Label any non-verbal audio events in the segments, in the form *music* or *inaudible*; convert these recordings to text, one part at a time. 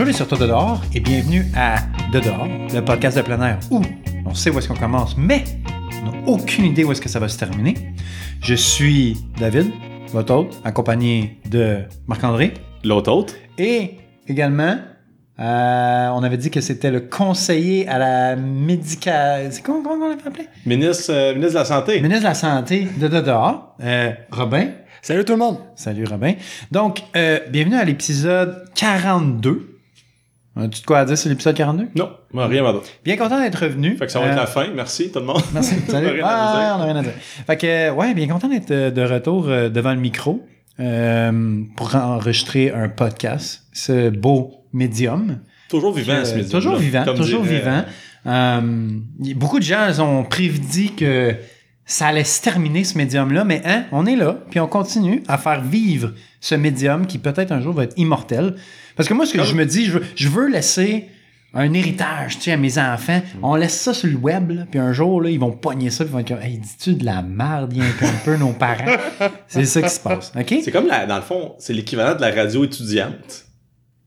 Bonjour les surtout de dehors et bienvenue à De dehors, le podcast de plein air où on sait où est-ce qu'on commence, mais on n'a aucune idée où est-ce que ça va se terminer. Je suis David, votre hôte, accompagné de Marc-André L'autre autre? et également, euh, on avait dit que c'était le conseiller à la médical... C'est comment, comment on l'avait appelé? Ministre, euh, ministre de la Santé. Ministre de la Santé de De dehors, euh, Robin. Salut tout le monde! Salut Robin. Donc, euh, bienvenue à l'épisode 42. As-tu de quoi à dire sur l'épisode 42? Non, moi, rien à dire. Bien content d'être revenu. Fait que ça va Euh, être la fin. Merci tout le monde. Merci. *laughs* Salut. rien à Ah, on a rien à dire. Fait que, euh, ouais, bien content d'être euh, de retour euh, devant le micro euh, pour enregistrer un podcast. Ce beau médium. Toujours vivant, Euh, ce midi. toujours vivant, toujours dirait- vivant. Euh, beaucoup de gens ont prédit que ça allait se terminer ce médium-là, mais hein, on est là, puis on continue à faire vivre ce médium qui peut-être un jour va être immortel. Parce que moi, ce que je me dis, je veux, je veux laisser un héritage, tu sais, à mes enfants. Mm. On laisse ça sur le web, là, puis un jour, là, ils vont pogner ça, puis ils vont hey, dis-tu de la merde, rien qu'un peu, nos parents? *laughs* C'est ça qui se passe, OK? C'est comme, la, dans le fond, c'est l'équivalent de la radio étudiante.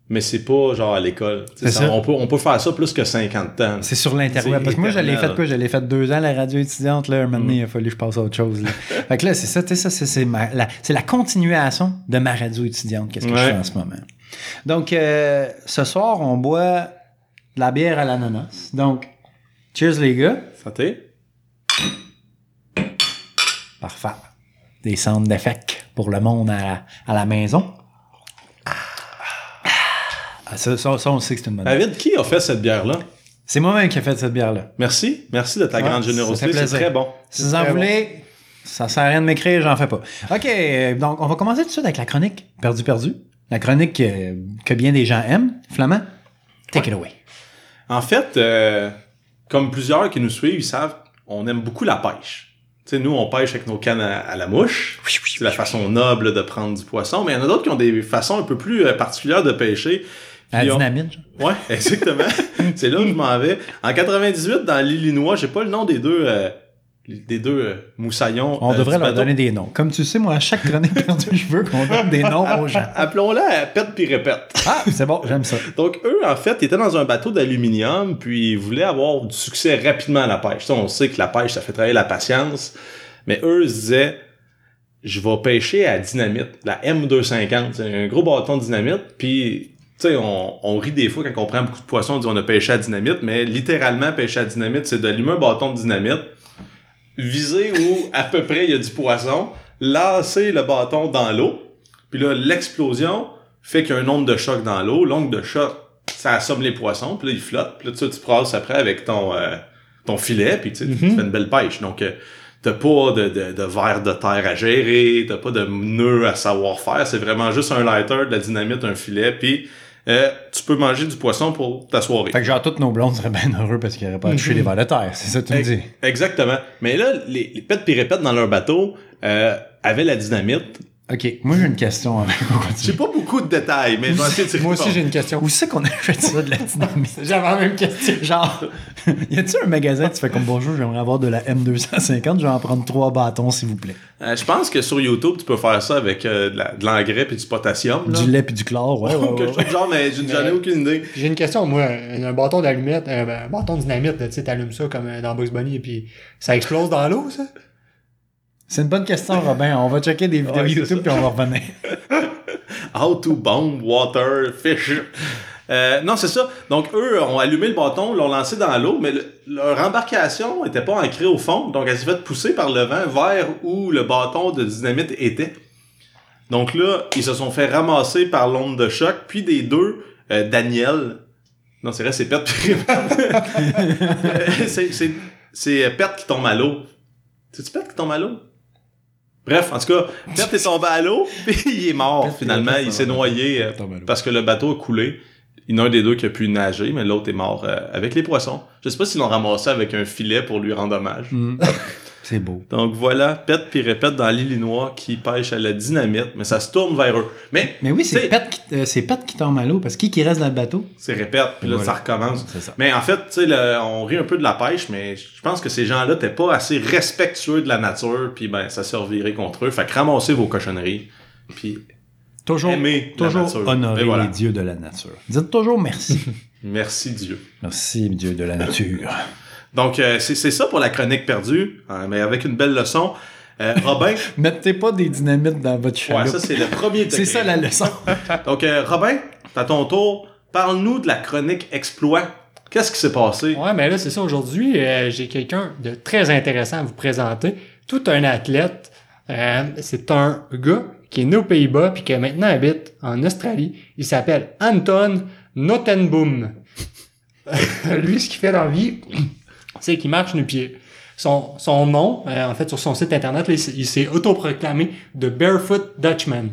Mais c'est pas genre à l'école. Tu sais, C'est ça, ça. On, peut, on peut faire ça plus que 50 ans. C'est sur l'interweb. Parce que moi, éternel. fait quoi? Je l'ai fait deux ans, la radio étudiante. Là, un moment donné, il a fallu que je passe à autre chose. Là. *laughs* fait que là, c'est ça, tu sais, ça, c'est, la, la continuation de ma radio étudiante. Qu'est-ce que je fais en ce moment? Donc, euh, ce soir, on boit de la bière à l'ananas. Donc, cheers les gars. Santé? Parfait. Des centres d'effets pour le monde à, à la maison. Ah, ça, ça, ça, on sait que c'est une bonne bière. David, qui a fait cette bière-là? C'est moi-même qui ai fait cette bière-là. Merci. Merci de ta Ouais, grande générosité. C'est très bon. Si vous en très bon. voulez, ça sert à rien de m'écrire, j'en fais pas. OK, donc on va commencer tout de suite avec la chronique Perdu Perdu. La chronique euh, que bien des gens aiment. Flamand, take it away. En fait, euh, comme plusieurs qui nous suivent, ils savent, on aime beaucoup la pêche. Tu sais, nous, on pêche avec nos cannes à, à la mouche. C'est la façon noble de prendre du poisson. Mais il y en a d'autres qui ont des façons un peu plus euh, particulières de pêcher. À la dynamite, genre. Ouais, *laughs* exactement. c'est là où je m'en vais. En 98, dans l'Illinois, j'ai pas le nom des deux, euh, des deux euh, moussaillons. On euh, devrait leur bateau. donner des noms. Comme tu sais, moi, à chaque chronique perdue, je veux qu'on donne des noms aux gens. *laughs* Appelons-la pète puis répète. Ah, c'est bon, j'aime ça. Donc, eux, en fait, ils étaient dans un bateau d'aluminium, puis ils voulaient avoir du succès rapidement à la pêche. Ça, on sait que la pêche, ça fait travailler la patience. Mais eux, ils se disaient, je vais pêcher à dynamite, la M250. C'est un gros bâton de dynamite, puis... Tu sais, on, on rit des fois quand on prend beaucoup de poissons, on dit on a pêché à dynamite, mais littéralement, pêcher à dynamite, c'est d'allumer un bâton de dynamite, viser où à peu près il y a du poisson, lancer le bâton dans l'eau, puis là, l'explosion fait qu'il y a un onde de choc dans l'eau. L'onde de choc, ça assomme les poissons, puis là, ils flottent. Puis là, tu, sais, tu passes après avec ton, euh, ton filet, puis tu, tu fais une belle pêche. Donc, euh, t'as pas de, de, de verre de terre à gérer, t'as pas de nœud à savoir faire. C'est vraiment juste un lighter, de la dynamite, un filet, puis euh, tu peux manger du poisson pour ta soirée. Fait que genre, toutes nos blondes seraient bien heureux parce qu'ils n'auraient pas à toucher les vers de terre. C'est ça que tu me dis. Exactement. Mais là, les, les pets pis répètes dans leur bateau euh, avaient la dynamite. OK, moi, j'ai une question J'ai pas beaucoup de détails, mais je vais essayer de Moi aussi, j'ai une question. Où c'est qu'on a fait ça de la dynamite? *laughs* J'avais la même question. Genre, y a-tu un magasin, tu fais comme bonjour, j'aimerais avoir de la M250, je vais en prendre trois bâtons, s'il vous plaît? Euh, je pense que sur YouTube, tu peux faire ça avec euh, de l'engrais puis du potassium. Là. Du lait puis du chlore, ouais, ouais, *laughs* genre, mais j'en ai aucune idée. J'ai une question, moi. Un, un bâton d'allumette, un, un bâton de dynamite, tu sais, t'allumes ça comme euh, dans Bugs Bunny et puis ça explose dans l'eau, ça? C'est une bonne question, Robin. On va checker des vidéos Ouais, YouTube puis on va revenir. *laughs* How to bomb water fish. Euh, non, c'est ça. Donc, eux ont allumé le bâton, l'ont lancé dans l'eau, mais le- leur embarcation était pas ancrée au fond, donc elle s'est fait pousser par le vent vers où le bâton de dynamite était. Donc là, ils se sont fait ramasser par l'onde de choc, puis des deux, euh, Daniel. Non, c'est vrai, c'est Pet *laughs* Euh, c'est Pet qui tombe à l'eau. C'est-tu Pet qui tombe à l'eau? Bref, en tout cas, Pet est tombé à l'eau, *laughs* puis il est mort finalement. Il s'est noyé euh, parce que le bateau a coulé. Il y en a un des deux qui a pu nager, mais l'autre est mort euh, avec les poissons. Je sais pas s'ils l'ont ramassé avec un filet pour lui rendre hommage. Mm. *laughs* C'est beau. Donc voilà, Pet puis répète dans l'Illinois qui pêche à la dynamite, mais ça se tourne vers eux. Mais Mais oui, c'est Pet, qui- euh, Pet qui tombe à l'eau parce qui qui reste dans le bateau? c'est répète, puis là Voilà. ça recommence. Ça. Mais en fait, tu sais, on rit un peu de la pêche, mais je pense que ces gens-là n'étaient pas assez respectueux de la nature, puis ben ça s'est reviré contre eux. Fait que ramassez vos cochonneries, puis Toujours, aimer la toujours honorer voilà. les dieux de la nature. Dites toujours merci. *laughs* Merci Dieu. merci, Dieu de la nature. Donc, euh, c'est c'est ça pour la chronique perdue, hein, mais avec une belle leçon. Euh, Robin, *laughs* Mettez pas des dynamites dans votre ouais, chaloupe. ça c'est le premier c'est ça la leçon. *laughs* Donc, euh, Robin, à ton tour, parle-nous de la chronique exploit. Qu'est-ce qui s'est passé? Ouais, mais là, c'est ça. Aujourd'hui, euh, j'ai quelqu'un de très intéressant à vous présenter. Tout un athlète. Euh, c'est un gars qui est né aux Pays-Bas puis qui maintenant habite en Australie. Il s'appelle Anton Notenboom. *laughs* Lui, ce qu'il fait dans la vie, c'est qu'il marche nu-pied. Son, son nom, euh, en fait, sur son site internet, il s'est- autoproclamé The Barefoot Dutchman.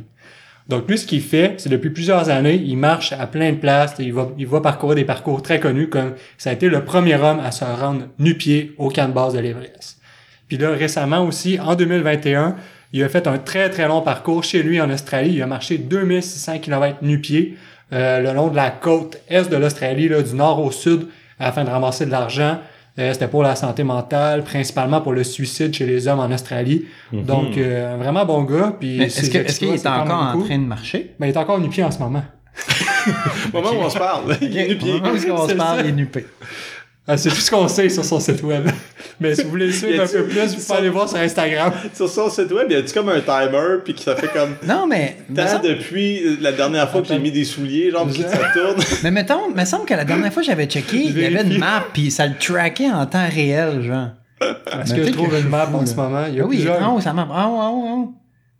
Donc lui, ce qu'il fait, c'est depuis plusieurs années, il marche à plein de places, il va, il va parcourir des parcours très connus, comme ça a été le premier homme à se rendre nu-pied au camp de base de l'Everest. Puis là, récemment aussi, en 2021, il a fait un très très long parcours chez lui en Australie. Il a marché 2600 km nu-pied euh, le long de la côte est de l'Australie, du nord au sud, afin de ramasser de l'argent. Euh, C'était pour la santé mentale, principalement pour le suicide chez les hommes en Australie. Donc, euh, un vraiment bon gars. Puis Est-ce que- est-ce qu'il est quand encore en train de marcher? Ben, il est encore nu-pied en ce moment. *laughs* *laughs* Au moment où on se parle, il est nu-pied. Au moment où on se *laughs* parle, il est nupé. Ah, c'est tout ce qu'on sait sur son site web. *laughs* Mais si vous voulez le suivre un peu plus, vous pouvez aller voir sur Instagram. Sur son site web, y a-tu comme un timer, puis que ça fait comme... *laughs* Non, mais... Tant semble- depuis la dernière fois que j'ai mis des souliers, genre, puis que ça tourne. *laughs* Mais mettons, me semble que la dernière fois que j'avais checké, il y avait une map, puis ça le trackait en temps réel, genre. Est-ce que je trouve une map en ce moment? Il y a Ah oui, il en haut, sa map. Ah, ah, ah,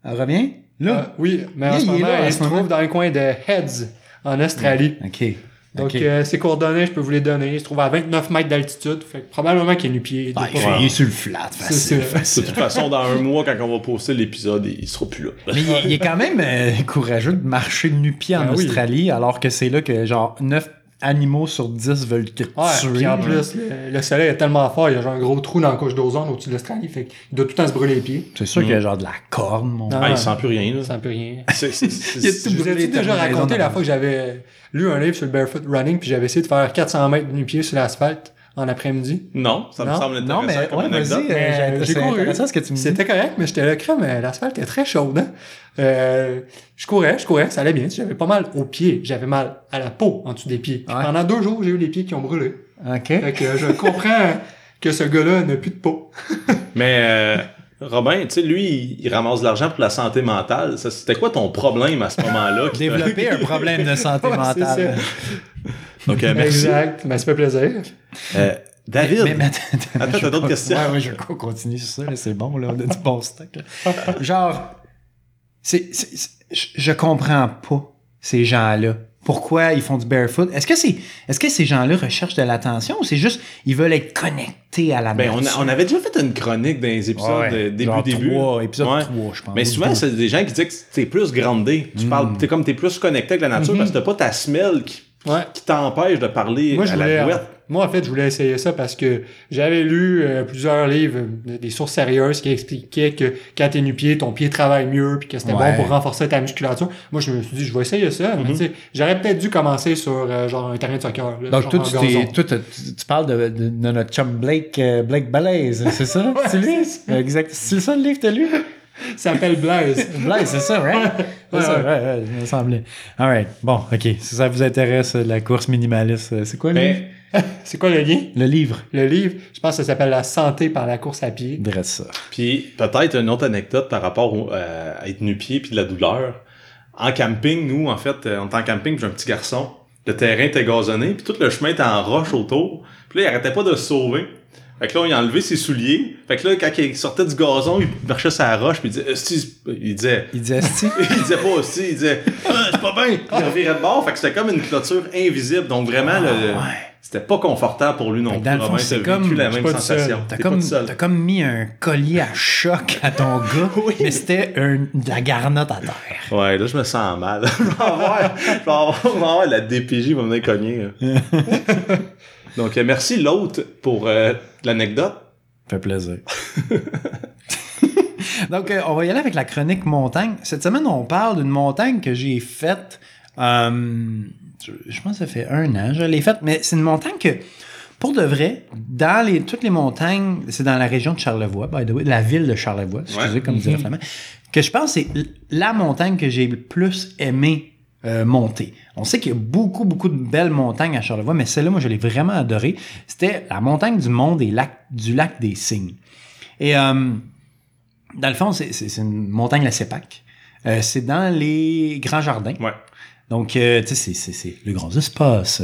ah. Elle revient? Là? Ah, oui, mais en ce il moment, en il ce se trouve dans le coin de Heads, en Australie. OK. Donc, euh, ses coordonnées, je peux vous les donner. Il se trouve à 29 mètres d'altitude. Fait que probablement qu'il est nu-pied. Ah, Il il, est sur le flat, facile, C'est- De facile. toute façon, dans un mois, quand on va poster l'épisode, il sera plus là. Mais il, il est quand même euh, courageux de marcher nu-pied en Ben oui. Australie, alors que c'est là que, genre, 9 animaux sur 10 veulent te tuer. Ouais, puis en plus, le, le soleil est tellement fort, il y a genre un gros trou dans la couche d'ozone au-dessus de l'Australie. Fait qu'il doit tout le temps se brûler les pieds. C'est sûr qu'il y a genre de la corne, mon. Ah, il sent plus rien, là. Rien. *laughs* C'est- c'est- c'est- Il y a c'est- tout Je vous ai brûlé, déjà raconté la fois que j'avais lu un livre sur le barefoot running, puis j'avais essayé de faire 400 mètres de nu-pied sur l'asphalte en après-midi? Non, ça me Non? semble Non, intéressant mais comme ouais, anecdote. Mais, euh, j'ai- couru. intéressant ce que tu me dis. C'était correct, mais j'étais là, crème, euh, l'asphalte est très chaude. Hein? Euh, je courais, je courais, ça allait bien. J'avais pas mal aux pieds, j'avais mal à la peau en dessous des pieds. Ouais. Pendant deux jours, j'ai eu les pieds qui ont brûlé. OK. Fait que euh, je comprends *laughs* que ce gars-là n'a plus de peau. *laughs* Mais euh, Robin, tu sais, lui, il, ramasse de l'argent pour la santé mentale. C'était quoi ton problème à ce moment-là? *laughs* Développer un problème de santé Ouais, mentale. Donc, euh, merci. Exact, mais ça fait plaisir. Euh, David, Mais, mais attends, attends, t'as d'autres vais- questions? Ouais, ouais, je vais continuer sur ça, c'est bon, là, on a du bon stock. là. Genre, c'est, c'est- c'est- je, comprends pas ces gens-là. Pourquoi ils font du barefoot? Est-ce que c'est, est-ce que ces gens-là recherchent de l'attention ou c'est juste, ils veulent être connectés à la ben, on, a- nature? on avait déjà fait une chronique dans les épisodes Ouais, de début, genre début. trois, épisode Ouais. 3, je pense. Mais souvent, c'est des gens qui disent que t'es plus grandé. Tu parles, t'es comme t'es plus connecté avec la nature parce que t'as pas ta semelle qui, Ouais. qui t'empêche de parler Moi, je à voulais, la boîte. moi, en fait, je voulais essayer ça parce que j'avais lu euh, plusieurs livres, des sources sérieuses qui expliquaient que quand t'es nu-pied, ton pied travaille mieux puis que c'était Ouais. bon pour renforcer ta musculature. Moi, je me suis dit, je vais essayer ça. Mais tu sais, j'aurais peut-être dû commencer sur euh, genre un terrain de soccer. là, Donc, toi, tu, tu, tu parles de, de, de notre chum Blake, euh, Blake Balaise, c'est ça? *laughs* Ouais, c'est lui? c'est ça. Exact. C'est ça le livre que t'as lu? Ça s'appelle Blaise. Blaise, c'est ça, right? C'est Ouais, ça, ouais. ouais, ouais, il me semblait. Alright, bon, ok. Si ça vous intéresse, euh, la course minimaliste, euh, c'est quoi le livre? Mais, *laughs* C'est quoi le lien? Le livre. Le livre, je pense que ça s'appelle La santé par la course à pied. Dresse ça. puis peut-être une autre anecdote par rapport au- euh, à être nu-pied puis de la douleur. En camping, nous, en fait, on était en camping, j'ai un petit garçon. Le terrain était gazonné, puis tout le chemin était en roche autour. Puis là, il arrêtait pas de se sauver. Fait que là, il a enlevé ses souliers. Fait que là, quand il sortait du gazon, il marchait sur la roche, puis il disait, Esti, il disait, Il disait, *laughs* il disait pas aussi, il disait, ah, c'est pas bien. Il revirait de bord. Fait que c'était comme une clôture invisible. Donc vraiment, le, Ah, ouais. c'était pas confortable pour lui non plus. dans le fond, c'est comme- la même sensation. T'as comme, t'as comme mis un collier à choc à ton gars, *laughs* mais c'était de la garnotte à terre. Ouais, là, je me sens mal. *laughs* je vais avoir, je vais avoir, je vais avoir la DPJ va venir cogner. Donc, euh, merci l'autre pour euh, l'anecdote. fait plaisir. *laughs* Donc, euh, on va y aller avec la chronique montagne. Cette semaine, on parle d'une montagne que j'ai faite. euh, je, je pense que ça fait un an, je l'ai faite, mais c'est une montagne que pour de vrai, dans les, toutes les montagnes, c'est dans la région de Charlevoix, by the way, la ville de Charlevoix, excusez, Ouais. comme dirait Flamand, que je pense que c'est la montagne que j'ai le plus aimé euh, monter. On sait qu'il y a beaucoup, beaucoup de belles montagnes à Charlevoix, mais celle-là, moi, je l'ai vraiment adorée. C'était la montagne du monde des lacs, du lac des Cygnes. Et euh, dans le fond, c'est une montagne, la CEPAC. Euh, c'est dans les grands jardins. Ouais. Donc, euh, tu sais, c'est- c'est c'est le grand espace,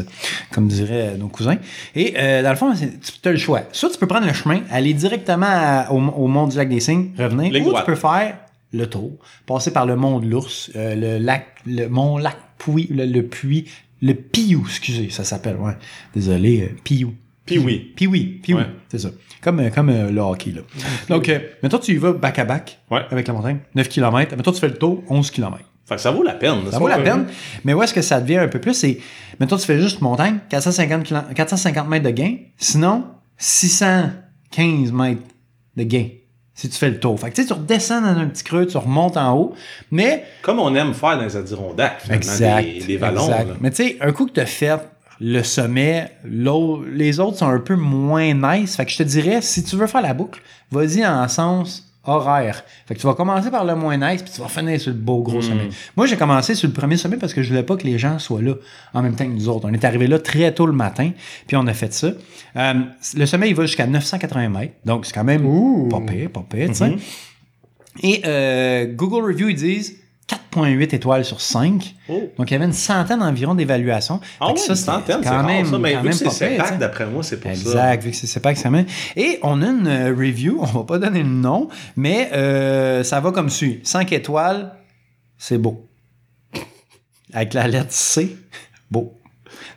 comme diraient nos cousins. Et euh, dans le fond, tu as le choix. Soit tu peux prendre le chemin, aller directement à- au, au mont du lac des Cygnes, revenir, ou droite. tu peux faire le tour, passer par le mont de l'Ours, euh, le lac, le mont lac Puy, le, le puits, le Piou, excusez, ça s'appelle, ouais. Désolé, euh, Piou. Oui, puis oui, Ouais. c'est ça. Comme, euh, comme euh, le hockey, là. Donc, euh, maintenant, tu y vas back à back Ouais. avec la montagne, 9 km. Maintenant, tu fais le tour, 11 km. Fait que ça vaut la peine. Ça vaut la peine. Mais où est-ce que ça devient un peu plus? C'est, maintenant, tu fais juste montagne, 450, kilo- 450 mètres de gain. Sinon, 615 mètres de gain. Si tu fais le tour. Fait que, tu sais, tu redescends dans un petit creux, tu remontes en haut. Mais, Comme on aime faire dans les Adirondacks, finalement, exact. des, des vallons. exact. Mais tu sais, un coup que tu as fait le sommet, l'au- les autres sont un peu moins nice. Fait que je te dirais, si tu veux faire la boucle, vas-y en sens horaire. Fait que tu vas commencer par le moins nice, puis tu vas finir sur le beau gros sommet. Moi, j'ai commencé sur le premier sommet parce que je voulais pas que les gens soient là en même temps que nous autres. On est arrivé là très tôt le matin, puis on a fait ça. Euh, le sommet, il va jusqu'à 980 mètres, donc c'est quand même Ouh. pas pire, pas pire, tu sais. Et euh, Google Review, ils disent 4.8 étoiles sur 5. Oh. Donc, il y avait une centaine environ d'évaluations. Ah une c'était centaine, c'est quand même, ça. Mais quand vu même que c'est CEPAC, d'après moi, c'est pour ça. Exact, vu que c'est pas examen. Et on a une euh, review, *laughs* on va pas donner le nom, mais euh, ça va comme suit. 5 étoiles, c'est beau. Avec la lettre C, beau.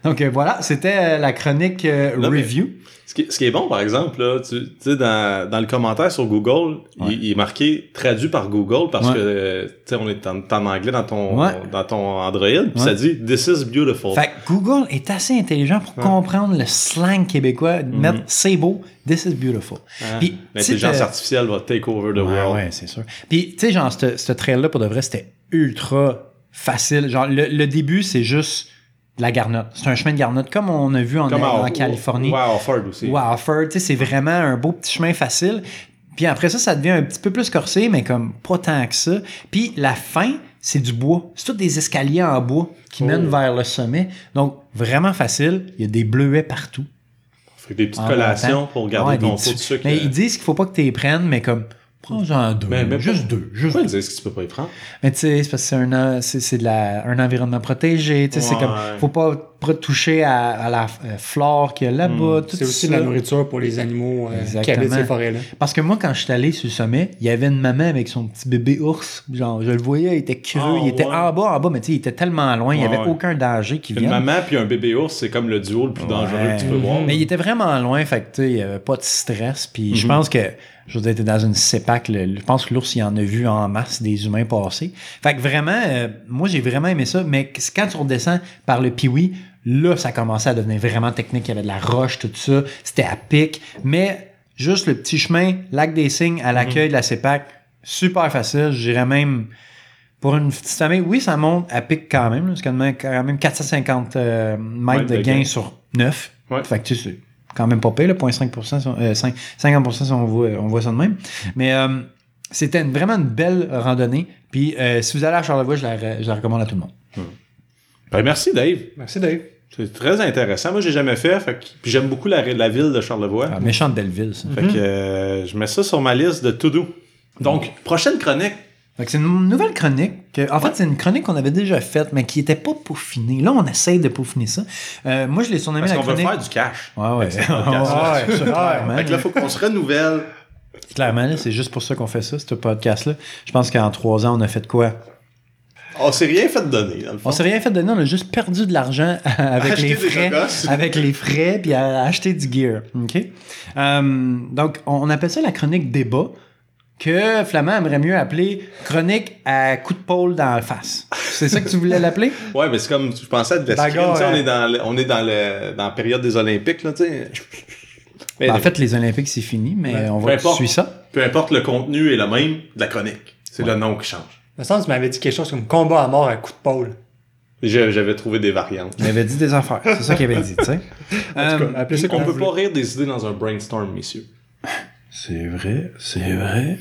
Donc euh, voilà, c'était euh, la chronique euh, Non, review. Ce qui, ce qui est bon, par exemple, là, tu sais, dans, dans le commentaire sur Google, Ouais. il, il est marqué traduit par Google parce Ouais. que, euh, tu sais, on est en, en anglais dans ton, Ouais. dans ton Android, puis ça dit This is beautiful. Fait que Google est assez intelligent pour comprendre le slang québécois, de mettre c'est beau, this is beautiful. Puis, L'intelligence sais, artificielle va take over the world. ouais, c'est sûr. Puis, tu sais, genre, ce trail-là, pour de vrai, c'était ultra facile. Genre, le, le début, c'est juste la garnotte. C'est un chemin de garnotte, comme on a vu en, Comme en à- Californie. Ouais, à aussi. Ou à sais, c'est vraiment un beau petit chemin facile. Puis après ça, ça devient un petit peu plus corsé, mais comme pas tant que ça. Puis la fin, c'est du bois. C'est tous des escaliers en bois qui Oh. mènent vers le sommet. Donc, vraiment facile. Il y a des bleuets partout. Fait des petites collations pour garder Ouais, ton taux de sucre. Mais ils disent qu'il faut pas que tu les prennes, mais comme, prends-en deux. Mais- mais juste pas- deux. Juste Pourquoi deux. ils disent que tu peux pas y prendre? Mais tu sais, c'est parce que c'est un, en- c'est, c'est de la, un environnement protégé. Tu sais, c'est comme, faut pas toucher à, à la euh, flore qu'il y a là-bas. tout C'est aussi ça. de la nourriture pour les animaux euh, qui habitent ces forêts-là. Parce que moi, quand je suis allé sur le sommet, il y avait une maman avec son petit bébé ours. Genre, je le voyais, il était creux, Ah, il était ouais. en bas, en bas, mais tu sais, il était tellement loin, il n'y avait ouais. aucun danger qui Une vienne. maman puis un bébé ours, c'est comme le duo le plus dangereux que tu peux voir. Mais il était vraiment loin, fait que tu sais, il n'y avait pas de stress. Puis Mhm. je pense que, je veux dire, t'es dans une CEPAC, je pense que l'ours, il en a vu en masse des humains passer. Fait que vraiment, euh, moi, j'ai vraiment aimé ça. Mais quand tu redescends par le Piwi, là, ça commençait à devenir vraiment technique. Il y avait de la roche, tout ça. C'était à pic. Mais juste le petit chemin, lac des Cygnes, à l'accueil Mhm. de la CEPAC, super facile. Je dirais même, pour une petite famille, oui, ça monte à pic quand même. C'est quand même, quand même 450 euh, mètres Ouais, de gain gain. sur 9. Ouais. Fait que tu sais, quand même pas pire, là, 0.5%, si on- euh, 5 50% si on voit, on voit ça de même. Mais euh, c'était une- vraiment une belle randonnée. Puis euh, si vous allez à Charlevoix, je la, je la recommande à tout le monde. Ben, merci, Dave. Merci, Dave. C'est très intéressant. Moi, j'ai jamais fait. fait que- Puis j'aime beaucoup la, la ville de Charlevoix. Ah, méchante belle ville, ça. Fait que euh, je mets ça sur ma liste de to-do. Donc, prochaine chronique. Fait c'est une nouvelle chronique. que- en fait, c'est une chronique qu'on avait déjà faite, mais qui était pas peaufinée. Là, on essaye de peaufiner ça. Euh, moi, je l'ai surnommé Parce la qu'on veut chronique. faire du cash. Ouais, ouais. podcast-là. *laughs* Ouais, clairement. Fait que là, il faut qu'on se renouvelle. Clairement, là, c'est juste pour ça qu'on fait ça, ce podcast-là. Je pense qu'en trois ans, on a fait quoi? On s'est rien fait donner, dans le fond. On s'est rien fait donner, on a juste perdu de l'argent *laughs* avec Acheter les frais, avec les frais, puis à acheter du gear. Ok? Euh, donc, on appelle ça la chronique débat, que Flamand aimerait mieux appeler chronique à coup de pôle dans la face. C'est ça que tu voulais l'appeler? *laughs* Ouais, mais c'est comme, je pensais à de l'escrime. On hein. est dans, le- on est dans, le, dans la période des Olympiques, là, tu sais. Mais Ben, en fait, les Olympiques, c'est fini, mais Ouais. on va suivre ça. peu importe le contenu est le même de la chronique. C'est le nom qui change. Me semble que tu m'avais dit quelque chose comme combat à mort à coup de pôle. J'avais trouvé des variantes. Il avait dit des affaires. C'est ça qu'il avait dit, tu sais. En tout Euh, cas, appelez ça On peut pas rire des idées dans un brainstorm, messieurs. C'est vrai, c'est vrai.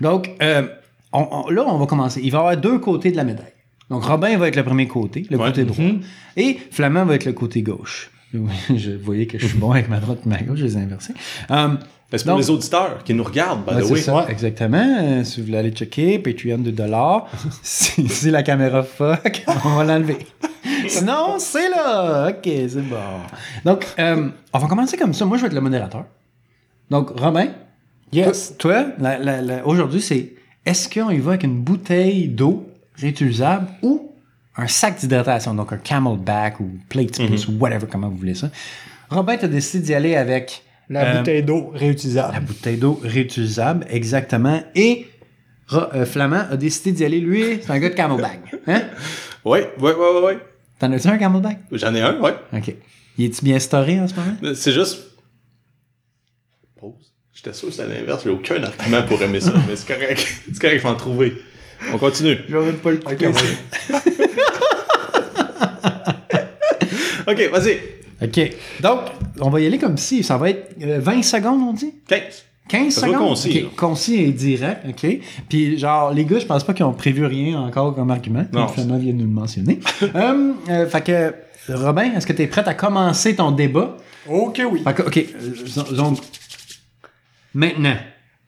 Donc, euh, on- on- là, on va commencer. Il va y avoir deux côtés de la médaille. Donc, Robin va être le premier côté, le Ouais. côté droit. Mhm. Et Flamand va être le côté gauche. *laughs* je voyais que je suis bon avec ma droite et ma gauche, je les ai inversés. Mais C'est pour les auditeurs qui nous regardent, by ouais, the c'est way. ça, exactement. Euh, si vous voulez aller checker, Patreon de dollars. *laughs* si, si la caméra fuck, *laughs* on va l'enlever. non, c'est là. OK, c'est bon. Donc, euh, on va commencer comme ça. Moi, je vais être le modérateur. Donc, Robin, Yes. toi, la- la- aujourd'hui, c'est est-ce qu'on y va avec une bouteille d'eau réutilisable ou un sac d'hydratation, donc un camelback ou plate plus ou whatever, comment vous voulez ça? Robin, tu as décidé d'y aller avec La Euh, bouteille d'eau réutilisable. la bouteille d'eau réutilisable, exactement. Et Ro- euh, Flamand a décidé d'y aller, lui, c'est un gars de camelback. Hein? Oui, oui, oui, oui. T'en as-tu un camelback? J'en ai un, ouais. OK. Il est-tu bien storé en ce moment? C'est juste. Pause. J'étais sûr que c'était l'inverse. J'ai aucun argument pour aimer ça, mais c'est correct. *laughs* C'est correct, il faut en trouver. On continue. J'aurais pas le *laughs* Ok, vas-y. OK. Donc, on va y aller comme si. Ça va être euh, 20 secondes, on dit? 15. 15 Ça soit secondes? concis, OK. Concis et direct, OK. Puis, genre, les gars, je pense pas qu'ils ont prévu rien encore comme argument. Non. Flamand vient de nous le mentionner. *laughs* Hum, euh, fait que, Robin, est-ce que tu es prêt à commencer ton débat? Ok, oui. Fait que, OK. euh, Donc, maintenant.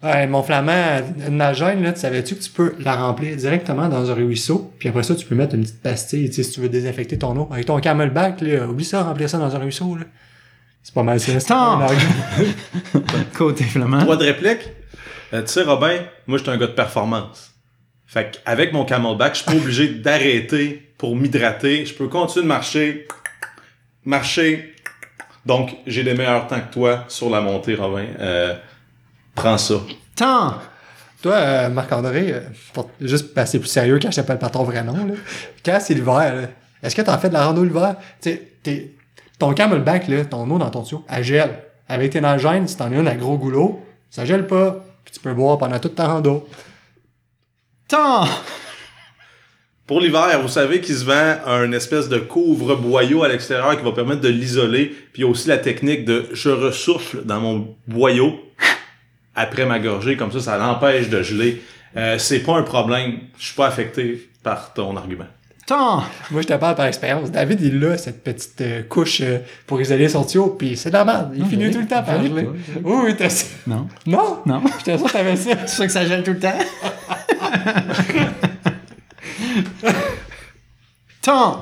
Ouais, mon flamand, nagène, là, tu savais-tu que tu peux la remplir directement dans un ruisseau, puis après ça, tu peux mettre une petite pastille, tu sais, si tu veux désinfecter ton eau. Avec ton camelback, là, oublie ça, remplir ça dans un ruisseau, là. C'est pas mal c'est. *laughs* Côté Flamand. Trois de réplique. Euh, tu sais, Robin, moi, je suis un gars de performance. Fait qu'avec mon camelback, je suis pas obligé d'arrêter pour m'hydrater. Je peux continuer de marcher, marcher. Donc, j'ai des meilleurs temps que toi sur la montée, Robin. Euh, prends ça. Tant! Toi, euh, Marc-André, euh, juste passer plus sérieux quand je t'appelle par ton vrai nom, là, quand c'est l'hiver, est-ce que t'en fais de la rando l'hiver? T'es- ton camelback, là, ton eau dans ton tuyau, elle gèle. Avec tes nagènes, si t'en as une à gros goulot, ça gèle pas. Puis tu peux boire pendant toute ta rando. Tant! Pour l'hiver, vous savez qu'il se vend un espèce de couvre-boyau à l'extérieur qui va permettre de l'isoler. Puis il y a aussi la technique de je ressouffle dans mon boyau après ma gorgée, comme ça, ça l'empêche de geler. Euh, c'est pas un problème. Je suis pas affecté par ton argument. Tant! Moi, je te parle par expérience. David, il a cette petite euh, couche euh, pour isoler son tuyau, puis c'est de la merde. Il Non, finit je tout le temps par je geler. je Oui, oui, t'as ça. Non. Non? Non. *laughs* J'étais sûr que t'avais ça. C'est sûr que ça gèle tout le temps? Tant!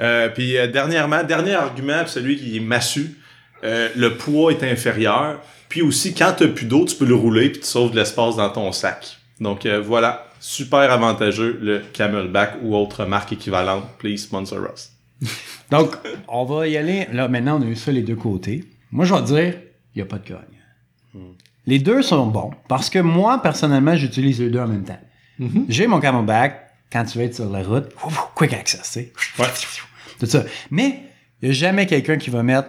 Euh, puis euh, dernièrement, dernier argument, puis celui qui est massu, euh, le poids est inférieur. Puis aussi, quand t'as plus d'eau, tu peux le rouler puis tu sauves de l'espace dans ton sac. Donc euh, voilà, super avantageux le Camelback ou autre marque équivalente. Please sponsor us. *laughs* Donc, on va y aller. Là, maintenant, on a eu ça les deux côtés. Moi, je vais dire, il n'y a pas de gagne. Les deux sont bons parce que moi, personnellement, j'utilise les deux en même temps. J'ai mon camelback quand tu vas être sur la route. ouf, Quick access, tu sais. Ouais. Tout ça. Mais, il n'y a jamais quelqu'un qui va mettre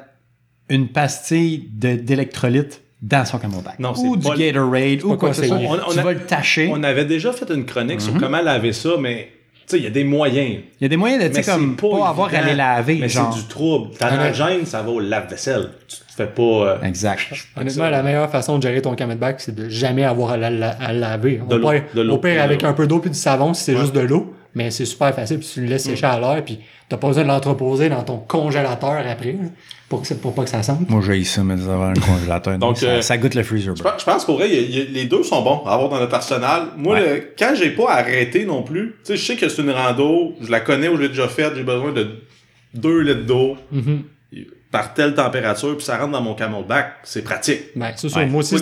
une pastille de- d'électrolyte dans son camelback. Non, ou du Gatorade, ou quoi que ce soit. conseillé. On- on tu a- vas le tâcher. On avait déjà fait une chronique sur comment laver ça, mais tu sais, il y a des moyens. Il y a des moyens de, tu comme, pas, avoir à aller laver. Mais genre. c'est du trouble. Ta Ouais. nagène, ça va au lave-vaisselle. Tu te fais pas... euh, Exact. Honnêtement, la meilleure façon de gérer ton camelback, c'est de jamais avoir à, la, la- à le laver. De Au l'eau, pire- de l'eau, Au pire, avec un peu d'eau puis du savon, si c'est Ouais. juste de l'eau. Mais c'est super facile, puis tu le laisses sécher à l'air, puis t'as pas besoin de l'entreposer dans ton congélateur après, pour, que, pour pas que ça sente. Moi, j'ai ça, mais d'avoir un congélateur. Donc, ça, euh, ça goûte le freezer. Je pense- je pense pour vrai, il y a- il y a- les deux sont bons à avoir dans notre arsenal. Moi, Ouais. le- quand j'ai pas arrêté non plus, tu sais, je sais que c'est une rando, je la connais ou je l'ai déjà faite, j'ai besoin de 2 litres d'eau Mhm. Par telle température, puis ça rentre dans mon camelback, c'est pratique. Ben, c'est sûr, Ouais. moi aussi,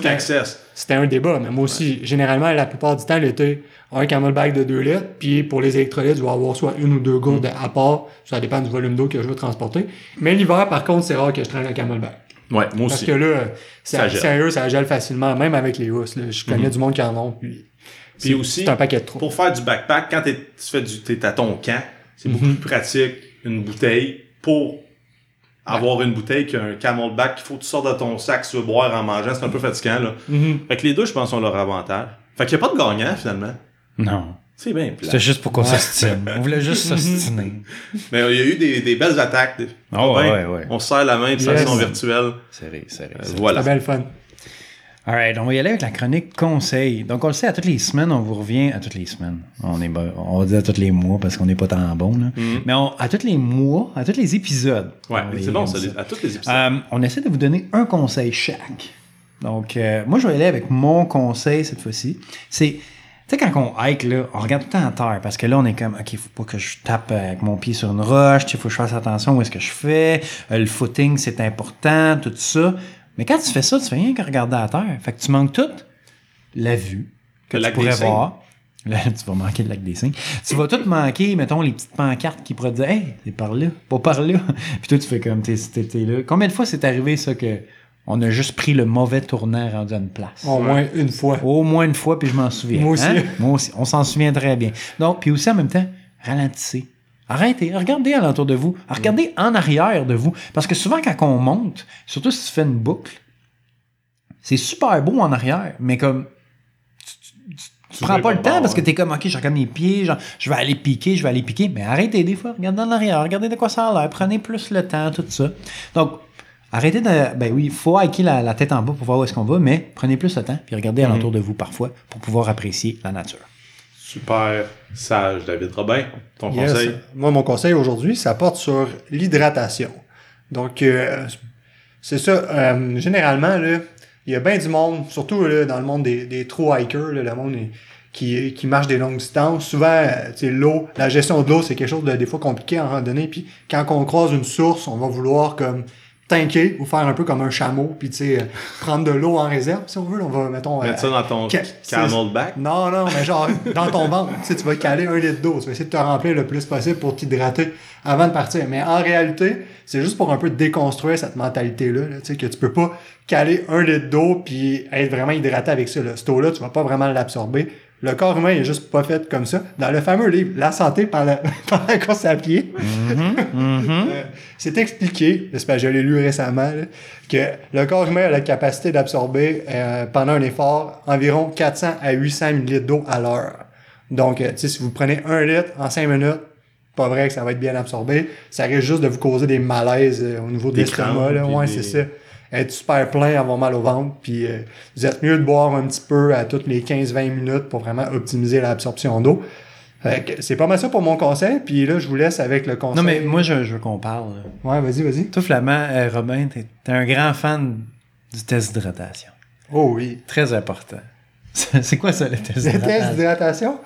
c'était un, débat, mais moi aussi, généralement, la plupart du temps, l'été, un camelback de 2 litres, puis pour les électrolytes, je vais avoir soit une ou deux gourdes Mm. à part, ça dépend du volume d'eau que je veux transporter. Mais l'hiver, par contre, c'est rare que je traîne un camelback. Ouais, moi Parce aussi. que là, Ça ça, sérieux, ça gèle facilement, même avec les housses. là. Je connais du monde qui en ont, puis, Puis c'est- aussi, un paquet de trop. pour faire du backpack, quand tu fais du, t'es à ton camp, c'est beaucoup Mhm. plus pratique, une bouteille, pour avoir une bouteille qu'un camelback qu'il faut que tu sortes de ton sac veux boire en mangeant, c'est un peu fatigant, là. Mhm. Fait que les deux, je pense, ont leur avantage. Fait qu'il n'y a pas de gagnant, finalement. Non. C'est bien plat. C'était juste pour qu'on s'ostine. On voulait juste *laughs* s'ostiner. Mais il y a eu des, des belles attaques. Oh, Ben, ouais, ouais. On se serre la main de Yes. façon virtuelle. Serré, serré. Euh, serré. voilà. C'est bien le fun. Alright, on va y aller avec la chronique conseil. Donc, on le sait, à toutes les semaines, on vous revient à toutes les semaines. On est on va dire à tous les mois parce qu'on n'est pas tant bon, là. Mais on- à tous les mois, à tous les épisodes. Ouais, y c'est bon, ça, à tous les épisodes. Euh, on essaie de vous donner un conseil chaque. Donc, euh, moi, je vais aller avec mon conseil cette fois-ci. C'est, tu sais, quand on hike, là, on regarde tout le temps à terre parce que là, on est comme, OK, faut pas que je tape avec mon pied sur une roche, il faut que je fasse attention où est-ce que je fais, Euh, le footing, c'est important, tout ça. Mais quand tu fais ça, tu fais rien que regarder à terre. Fait que tu manques tout la vue que Le tu pourrais voir. *laughs* Là, tu vas manquer le lac des Cygnes. Tu vas tout manquer, mettons, les petites pancartes qui pourraient te dire Hey, c'est par là, pas par là. *laughs* Puis toi, tu fais comme t'es, t'es- t'es là. Combien de fois c'est arrivé ça que on a juste pris le mauvais tournant rendu à une place? Au moins une fois. Au moins une fois, puis je m'en souviens. Moi aussi. Hein? Moi aussi. On s'en souvient très bien. Donc, puis aussi en même temps, ralentissez. Arrêtez, regardez alentour de vous, regardez en arrière de vous. Parce que souvent, quand on monte, surtout si tu fais une boucle, c'est super beau en arrière, mais comme tu prends pas le temps parce que t'es comme, OK, je regarde mes pieds, genre, je vais aller piquer, je vais aller piquer. Mais arrêtez des fois, regardez en arrière, regardez de quoi ça a l'air, prenez plus le temps, tout ça. Donc, arrêtez de. Ben oui, il faut hiker la, la tête en bas pour voir où est-ce qu'on va, mais prenez plus le temps, puis regardez alentour de vous parfois pour pouvoir apprécier la nature. Super sage, David Robin. Ton Yes. conseil? Moi, mon conseil aujourd'hui, ça porte sur l'hydratation. Donc, euh, c'est ça. euh, généralement, là, il y a bien du monde, surtout là, dans le monde des, des true hikers, là, le monde qui, qui marche des longues distances. Souvent, euh, l'eau, la gestion de l'eau, c'est quelque chose de des fois compliqué en randonnée. Puis quand on croise une source, on va vouloir comme tanker ou faire un peu comme un chameau, puis tu sais, euh, prendre de l'eau en réserve, si on veut. on va, mettons... Mettre ça euh, dans ton camelback? non, non, mais genre, *laughs* dans ton ventre, tu sais, tu vas caler un litre d'eau. Tu vas essayer de te remplir le plus possible pour t'hydrater avant de partir. Mais en réalité, c'est juste pour un peu déconstruire cette mentalité-là, là, tu sais, que tu peux pas caler un litre d'eau puis être vraiment hydraté avec ça. Là. Cette eau-là, tu vas pas vraiment l'absorber. Le corps humain est juste pas fait comme ça. Dans le fameux livre La santé par la, *laughs* par la course à pied, *laughs* euh, c'est expliqué, que je l'ai lu récemment, là, que le corps humain a la capacité d'absorber euh, pendant un effort environ 400 à 800 ml d'eau à l'heure. Donc, euh, si vous prenez un litre en 5 minutes, pas vrai que ça va être bien absorbé. Ça risque juste de vous causer des malaises euh, au niveau de Des l'estomac. là. puis Ouais, des- c'est ça. Être super plein, avoir mal au ventre, puis euh, vous êtes mieux de boire un petit peu à toutes les 15-20 minutes pour vraiment optimiser l'absorption d'eau. C'est pas mal ça pour mon conseil, puis là, je vous laisse avec le conseil. Non, mais moi, je, je veux qu'on parle. là. Ouais, vas-y, vas-y. Toi, Flamand, euh, Robin, t'es t'es un grand fan du test d'hydratation. Oh oui. Très important. C'est quoi ça, le test Le test d'hydratation?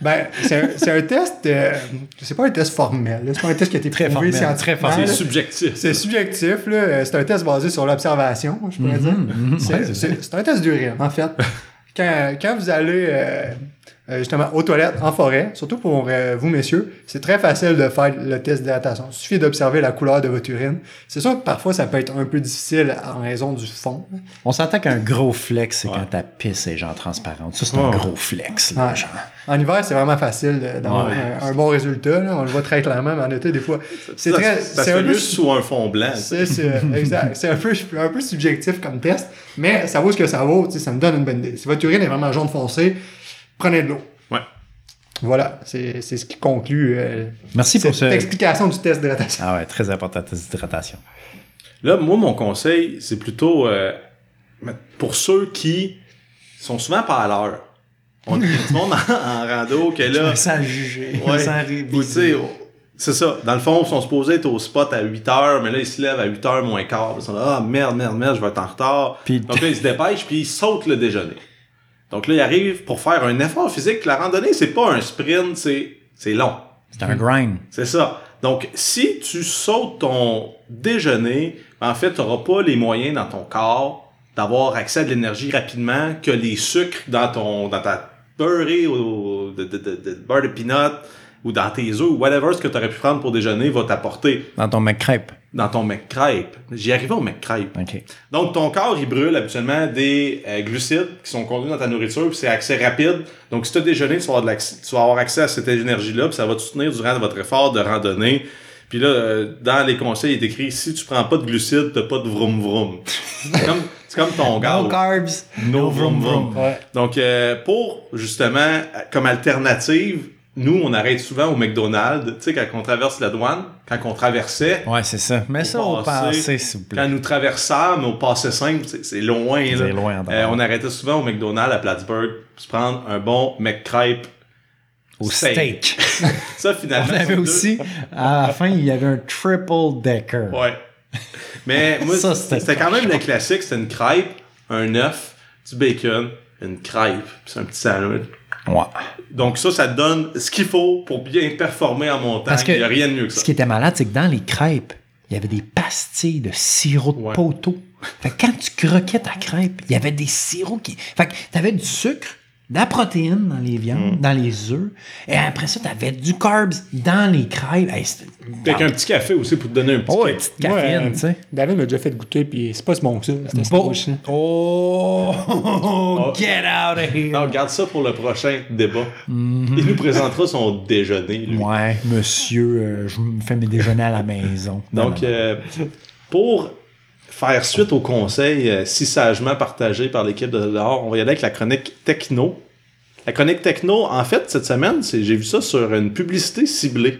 ben, c'est un, test, euh, c'est pas un test formel, c'est pas un test qui a été Très prouvé formel, scientifiquement. C'est subjectif. C'est subjectif, là. Euh, C'est un test basé sur l'observation, je pourrais dire. mhm, C'est- un test d'urine, en fait. *laughs* Quand, quand vous allez euh, euh, justement aux toilettes en forêt, surtout pour euh, vous, messieurs, c'est très facile de faire le test d'hydratation. Il suffit d'observer la couleur de votre urine. C'est sûr que parfois, ça peut être un peu difficile en raison du fond. On s'entend qu'un gros flex, c'est Ouais. quand ta pisse est genre transparente. Ça, c'est Ouais. un gros flex. Là, Ouais. genre. En hiver, c'est vraiment facile d'avoir Ouais. un, un bon résultat. là. On le voit très clairement, mais en été, des fois, c'est très... C'est un peu juste sous un fond blanc. C'est c'est- *laughs* exact. C'est un peu, un peu subjectif comme test, mais ça vaut ce que ça vaut. tu sais, Ça me donne une bonne idée. Si votre urine est vraiment jaune foncé, prenez de l'eau. Ouais. Voilà, c'est c'est ce qui conclut euh, Merci pour cette ce. explication du test d'hydratation. Ah ouais, très important, le test d'hydratation. Là, moi, mon conseil, c'est plutôt euh, pour ceux qui sont souvent pas à l'heure. On est tout le monde en, en rando que là. Sans juger. Ouais. C'est ça. Dans le fond, ils sont supposés être au spot à 8 heures, mais là, ils se lèvent à 8 heures moins quart. Ils sont là, ah merde, merde, merde, je vais être en retard. Puis- Donc là, ils se dépêchent, puis ils sautent le déjeuner. Donc là, ils arrivent pour faire un effort physique. La randonnée, c'est pas un sprint, c'est, c'est long. C'est un grind. C'est ça. Donc, si tu sautes ton déjeuner, ben, en fait, tu n'auras pas les moyens dans ton corps d'avoir accès à de l'énergie rapidement que les sucres dans ton dans ta beurrée ou de, de, de, de beurre de peanut ou dans tes œufs ou whatever ce que tu aurais pu prendre pour déjeuner va t'apporter Dans ton McCrêpe. Dans ton McCrêpe. J'y arrivais au McCrêpe. OK. Donc, ton corps, il brûle habituellement des euh, glucides qui sont contenus dans ta nourriture, puis c'est accès rapide. Donc, si tu as déjeuné, tu vas, avoir de l'acc- tu vas avoir accès à cette énergie-là, puis ça va te soutenir durant votre effort de randonnée. Puis là, euh, dans les conseils, il est écrit si tu prends pas de glucides, t'as pas de vroom vroom. c'est comme, ton gars. *laughs* No carbs, no vroom vroom. Ouais. Donc, euh, pour justement, comme alternative, nous, on arrête souvent au McDonald's. Tu sais, quand on traverse la douane, quand on traversait, Ouais, c'est ça. Mets ça au passé, s'il vous quand plaît. nous traversâmes au passé simple, c'est loin. là. C'est loin, Euh, on arrêtait souvent au McDonald's à Plattsburgh pour se prendre un bon McCripe Au steak. *laughs* Ça, finalement. On avait aussi, à la fin, il y avait un triple decker. Ouais. Mais moi, Ça, c'était c'était quand même le classique. C'était une crêpe, un œuf, du bacon, une crêpe, puis c'est un petit sandwich. Ouais. Donc ça, ça te donne ce qu'il faut pour bien performer en montagne. Parce que Il n'y a rien de mieux que Ce ça. qui était malade, c'est que dans les crêpes, il y avait des pastilles de sirop de Ouais. poteau. Fait que quand tu croquais ta crêpe, il y avait des sirops qui. Fait que t'avais du sucre, de la protéine dans les Mm. viandes, dans les œufs, et après ça, t'avais du carbs dans les crêpes. Hey, Avec un petit café aussi pour te donner un petit Oh, kick. petite caféine, Ouais, tu sais. David m'a déjà fait goûter, puis c'est pas ce bon que ça. C'était Bon. ce ça. Oh, *laughs* get out of here. Non, garde ça pour le prochain débat. Il nous présentera son déjeuner, lui. Mm-hmm. Ouais, monsieur, euh, je me fais mes déjeuners à la maison. Non, Donc, non. euh, pour faire suite aux conseils euh, si sagement partagés par l'équipe de dehors, on va y aller avec la chronique techno. La chronique techno, en fait, cette semaine, j'ai vu ça sur une publicité ciblée.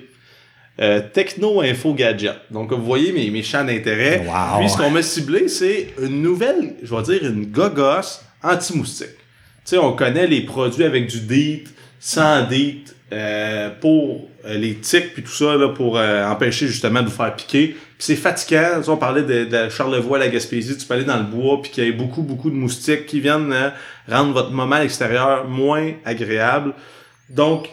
Euh, techno Info Gadget. Donc, vous voyez mes, mes champs d'intérêt. Wow. Puis, ce qu'on m'a ciblé, c'est une nouvelle, je vais dire, une gogosse anti-moustique. Tu sais, on connaît les produits avec du DEET, sans DEET, euh, pour euh, les tiques puis tout ça, là, pour empêcher justement de vous faire piquer. C'est fatigant. On parlait de, de Charlevoix, la Gaspésie, tu peux aller dans le bois puis qu'il y ait beaucoup, beaucoup de moustiques qui viennent euh, rendre votre moment à l'extérieur moins agréable. Donc,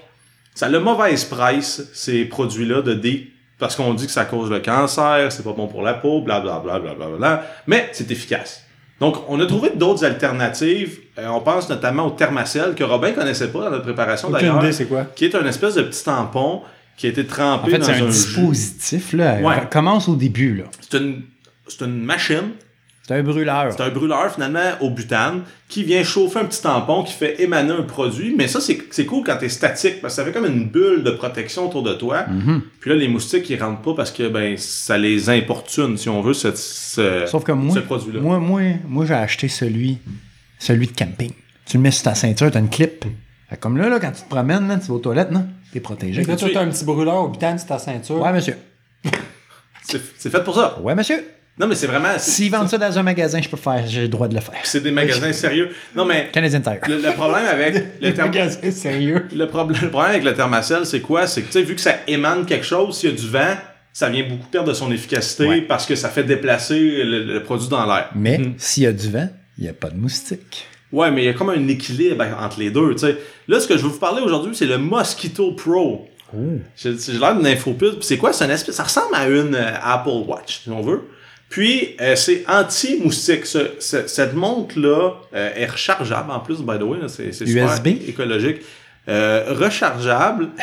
ça a le mauvaise price, ces produits-là de DEET, parce qu'on dit que ça cause le cancer, c'est pas bon pour la peau, blablabla, blablabla, bla, mais c'est efficace. Donc, on a trouvé d'autres alternatives. Euh, on pense notamment au Thermacell, que Robin connaissait pas dans notre préparation d'ailleurs, c'est quoi? qui est un espèce de petit tampon qui a été En trempé fait, dans c'est un, jus. dispositif, là. Ouais. Commence au début, là. C'est une, c'est une machine, C'est un brûleur. c'est un brûleur finalement au butane qui vient chauffer un petit tampon qui fait émaner un produit. Mais ça, c'est c'est cool quand t'es statique parce que ça fait comme une bulle de protection autour de toi. Mhm. Puis là, les moustiques, ils rentrent pas parce que ben ça les importune, si on veut, ce, ce, Sauf que moi, ce produit-là. moi, moi, moi j'ai acheté celui, celui de camping. Tu le mets sur ta ceinture, t'as une clip. Comme là, là, quand tu te promènes, là, tu vas aux toilettes, non? T'es protégé. Là, toi, t'as un petit brûleur au butane sur ta ceinture. Ouais, monsieur. *laughs* C'est fait pour ça. Ouais, monsieur. Non, mais c'est vraiment... S'ils vendent ça dans un magasin, je peux faire, j'ai le droit de le faire. C'est des magasins sérieux. Non, mais Canadian Tire. le, le problème avec *laughs* le, Le therm- magasin, sérieux. le, prob- le problème avec le thermacell, c'est quoi? C'est que, tu sais, vu que ça émane quelque chose, s'il y a du vent, ça vient beaucoup perdre de son efficacité Ouais. parce que ça fait déplacer le, le produit dans l'air. Mais Mhm. s'il y a du vent, il n'y a pas de moustique. Ouais, mais il y a comme un équilibre entre les deux, tu sais. Là, ce que je veux vous parler aujourd'hui, c'est le Mosquito Pro. J'ai j'ai l'air d'une infopub. C'est quoi? C'est une espèce, ça ressemble à une euh, Apple Watch, si on veut. Puis, euh, c'est anti-moustique. Ce- ce- cette montre-là euh, est rechargeable en plus, by the way. là. C'est c'est super USB? écologique. Rechargeable. *laughs*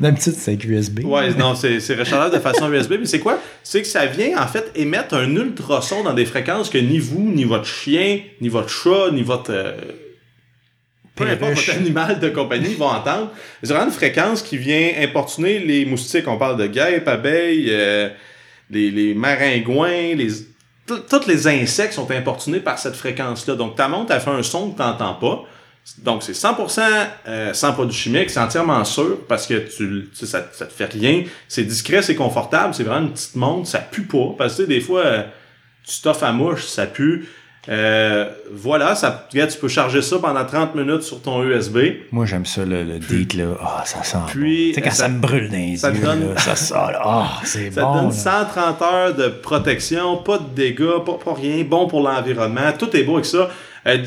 D'habitude, c'est avec USB. Ouais, non, c'est c'est rechargeable de façon USB. Mais c'est quoi? C'est que ça vient, en fait, émettre un ultrason dans des fréquences que ni vous, ni votre chien, ni votre chat, ni votre... euh, peu importe votre animal de compagnie vont entendre. C'est vraiment une fréquence qui vient importuner les moustiques. On parle de guêpes, abeilles, euh, les, les maringouins, les... Tous les insectes sont importunés par cette fréquence-là. Donc, ta montre, elle fait un son que tu n'entends pas. Donc, c'est 100% euh, sans produits chimiques, c'est entièrement sûr parce que tu, tu sais, ça, ça te fait rien. C'est discret, c'est confortable, c'est vraiment une petite montre, ça pue pas. Parce que tu sais, des fois, euh, tu stuffes à mouche, ça pue. Euh, voilà, ça, regarde, tu peux charger ça pendant 30 minutes sur ton USB. Moi, j'aime ça, le, le date, là. Ah, ça sent Puis, bon. Tu sais, quand ça- ça, me brûle dans les ça yeux, donne- là, ça sent. Ah, c'est *laughs* Ça bon. te donne là. 130 heures de protection, pas de dégâts, pas, pas rien, bon pour l'environnement, tout est beau avec ça. Euh,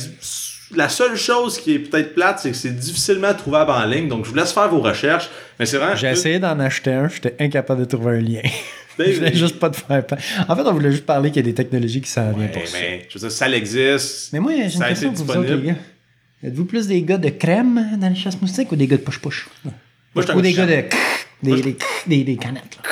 la seule chose qui est peut-être plate, c'est que c'est difficilement trouvable en ligne, donc je vous laisse faire vos recherches, mais c'est vraiment... J'ai essayé d'en acheter un, j'étais incapable de trouver un lien. *laughs* Ben, je voulais juste pas te faire peur. En fait, on voulait juste parler qu'il y a des technologies qui s'en viennent Ouais, pour ça. mais, je veux dire, ça existe. Mais moi, j'ai une Ça question pour vous autres, les gars. Êtes-vous plus des gars de crème dans les chasses moustiques ou des gars de? Moi, je un Ou des gars de... Des, des, des, des canettes, là.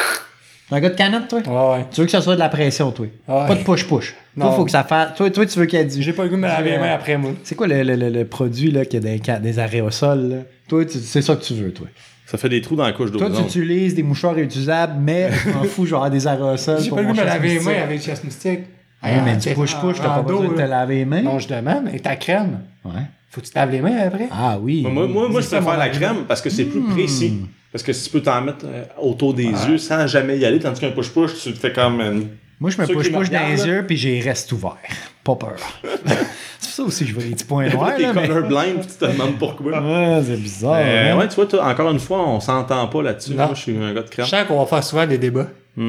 Un gars de canettes, toi? Ouais, ouais. Tu veux que ça soit de la pression, toi? Ouais. Pas de push-push. Toi, faut que ça fasse... Toi, toi, tu veux ait du... J'ai pas le goût de me laver les mains après, moi. C'est quoi le, le, le, le produit, là, qui a des, des aérosols, là? Toi, tu- c'est ça que tu veux, toi. Ça fait des trous dans la couche Toi, tu utilises des mouchoirs réutilisables, mais *laughs* je m'en fous, genre des aérosols. J'ai pour pas le goût de me laver les mains avec chasse moustique. Hey, mais t'es push-push, en- t'as pas en dos, besoin de te laver les mains? Non, je demande, mais ta crème, Ouais. faut que tu te laves les mains après. Ah oui. Moi, moi, moi, je préfère la crème parce que c'est plus précis. Parce que si tu peux t'en mettre euh, autour des yeux sans jamais y aller, tandis qu'un push-push, tu te fais comme une... Moi, je me push-push dans les yeux, puis j'ai les reste ouverts. Pas peur. *laughs* c'est ça aussi je vois des petits points noirs. T'es là, mais... colorblind pis tu te demandes pourquoi. Ouais, c'est bizarre. Euh, hein? ouais, tu vois, toi, encore une fois, on s'entend pas là-dessus. Moi, je suis un gars de Je crème. sens qu'on va faire souvent des débats. *laughs*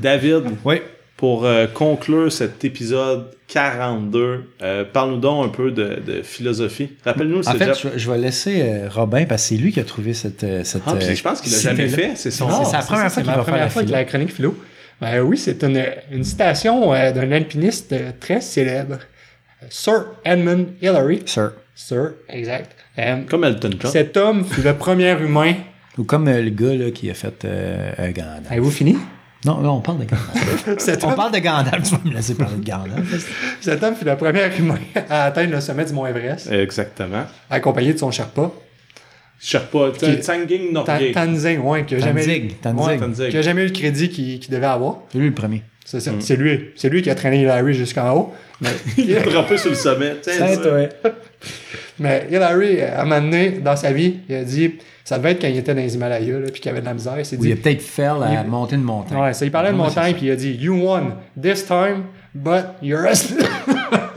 David, Oui. Pour euh, conclure cet épisode 42, euh, parle-nous donc un peu de, de philosophie. Rappelle-nous, En c'est fait, déjà... je, je vais laisser euh, Robin, parce que c'est lui qui a trouvé cette. euh, cette Ah, euh, je pense qu'il l'a jamais fait, c'est son... Non, c'est la ça, première fois c'est qu'il ma va faire première la fois de la chronique philo. Ben oui, c'est une, une citation euh, d'un alpiniste euh, très célèbre, Sir Edmund Hillary. Sir. Sir, exact. Comme Elton John. cet homme fut le premier humain. Ou comme euh, le gars là, qui a fait Gandalf. Avez-vous fini? Non, non, on parle de Gandalf. *laughs* On homme, parle de Gandalf, tu vas me laisser parler de Gandalf. *laughs* cet homme fut le premier humain à atteindre le sommet du mont Everest, Exactement. accompagné de son Sherpa. Sherpa, Qui- Tsanging Norgay. Tanzing, ouais, qui a jamais, eu- ouais, jamais le crédit qu'il devait avoir. C'est lui le premier. C'est. C'est lui, c'est lui qui a traîné Hillary jusqu'en haut. Mais, *laughs* Il est frappé sur le sommet. Mais Hillary, à un moment donné, dans sa vie, il a dit, ça devait être quand il était dans les Himalayas, là, puis qu'il avait de la misère. Il s'est Ou il a dit, peut-être fait la Il- montée de montagne. ouais, ça, il parlait de montagne, puis il a dit, you won this time, but you're a... *laughs*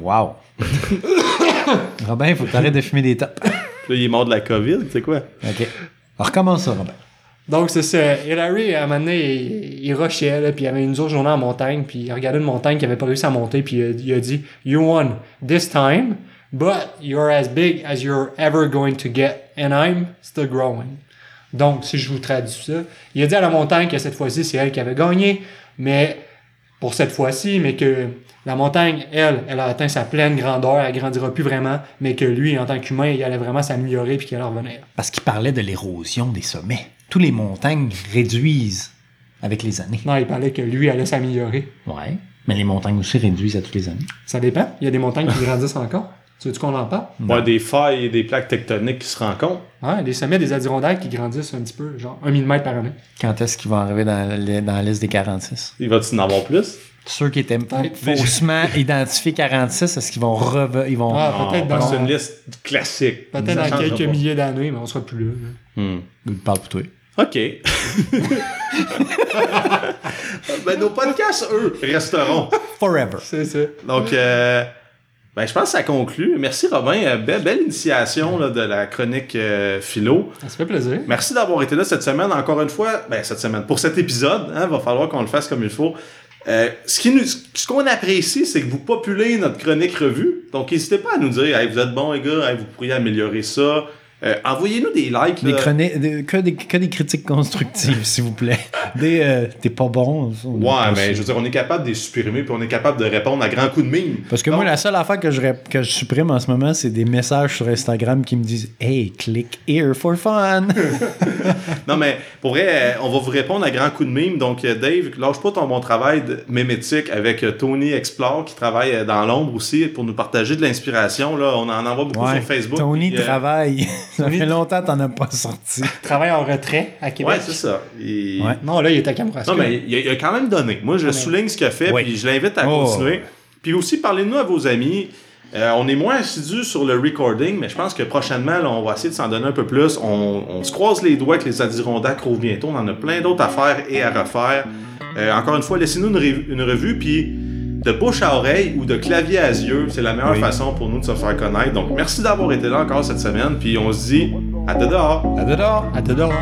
Wow. *laughs* Robin, il faut que t'arrêtes de fumer des tops. Là, il est mort de la COVID, tu sais quoi? OK. Alors, recommence ça, Robin. Donc, c'est ça. Hillary, à un moment donné, il, là, puis il avait une autre journée en montagne, puis il regardait une montagne qui avait pas réussi à monter, puis il, a- dit You won this time, but you're as big as you're ever going to get, and I'm still growing. Donc, si je vous traduis ça, il a dit à la montagne que cette fois-ci, c'est elle qui avait gagné, mais pour cette fois-ci, mais que la montagne, elle, elle a atteint sa pleine grandeur, elle grandira plus vraiment, mais que lui, en tant qu'humain, il allait vraiment s'améliorer puis qu'il allait revenir. Parce qu'il parlait de l'érosion des sommets. Tous les montagnes réduisent avec les années. Non, il parlait que lui allait s'améliorer. Ouais. Mais les montagnes aussi réduisent à toutes les années. Ça dépend. Il y a des montagnes qui grandissent encore. Tu veux qu'on en parle? Ouais, des failles et des plaques tectoniques qui se rencontrent. Ouais, des sommets des Adirondacks qui grandissent un petit peu, genre un millimètre par année. Quand est-ce qu'ils vont arriver dans, la- dans la liste des 46? Il va-tu en avoir plus? Ceux qui étaient faussement *laughs* identifiés 46, est-ce qu'ils vont reve- ils vont Ah, peut-être dans- c'est une liste classique. Peut-être dans quelques milliers d'années, mais on sera plus là. Hmm. Ils parlent pour toi. OK. *laughs* ben, nos podcasts, eux, resteront. Forever. C'est ça. Donc, euh, ben, je pense que ça conclut. Merci, Robin. Euh, Belle, belle initiation là, de la chronique euh, philo. Ça se fait plaisir. Merci d'avoir été là cette semaine. Encore une fois, ben, cette semaine, pour cet épisode, il va falloir qu'on le fasse comme il faut. Euh, ce qui nous, ce qu'on apprécie, c'est que vous populez notre chronique revue. Donc, n'hésitez pas à nous dire, hey, vous êtes bons, les gars, Hey, vous pourriez améliorer ça. Euh, Envoyez-nous des likes. Des des- que, des, que des critiques constructives, *laughs* s'il vous plaît. Des euh, t'es pas bon. Ouais, mais je veux dire, on est capable de les supprimer puis on est capable de répondre à grands coups de mine. Parce que moi, la seule affaire que je, rép- que je supprime en ce moment, c'est des messages sur Instagram qui me disent Hey, click here for fun. *laughs* Non, mais pour vrai, euh, on va vous répondre à grands coups de mime. Donc, euh, Dave, lâche pas ton bon travail de mémétique avec Tony Explore qui travaille dans l'ombre aussi pour nous partager de l'inspiration. Là, on en envoie beaucoup Ouais. sur Facebook. Tony puis, euh, travaille. Ça fait longtemps que t'en as pas sorti. *laughs* Travaille en retrait à Québec. Ouais, c'est ça. Ouais. Non, là, il est à Kamouraska. Non, mais il a, il a quand même donné. Moi, je souligne ce qu'il a fait, puis je l'invite à Oh. continuer. Puis aussi, parlez-nous à vos amis. Euh, on est moins assidus sur le recording, mais je pense que prochainement, là, on va essayer de s'en donner un peu plus. On, on se croise les doigts que les Adirondacks rouvrent bientôt. On en a plein d'autres à faire et à refaire. Euh, encore une fois, laissez-nous une, rev- une revue, puis de bouche à oreille ou de clavier à yeux, c'est la meilleure Oui. façon pour nous de se faire connaître. Donc, merci d'avoir été là encore cette semaine, puis on se dit à dehors. À dehors. À dehors.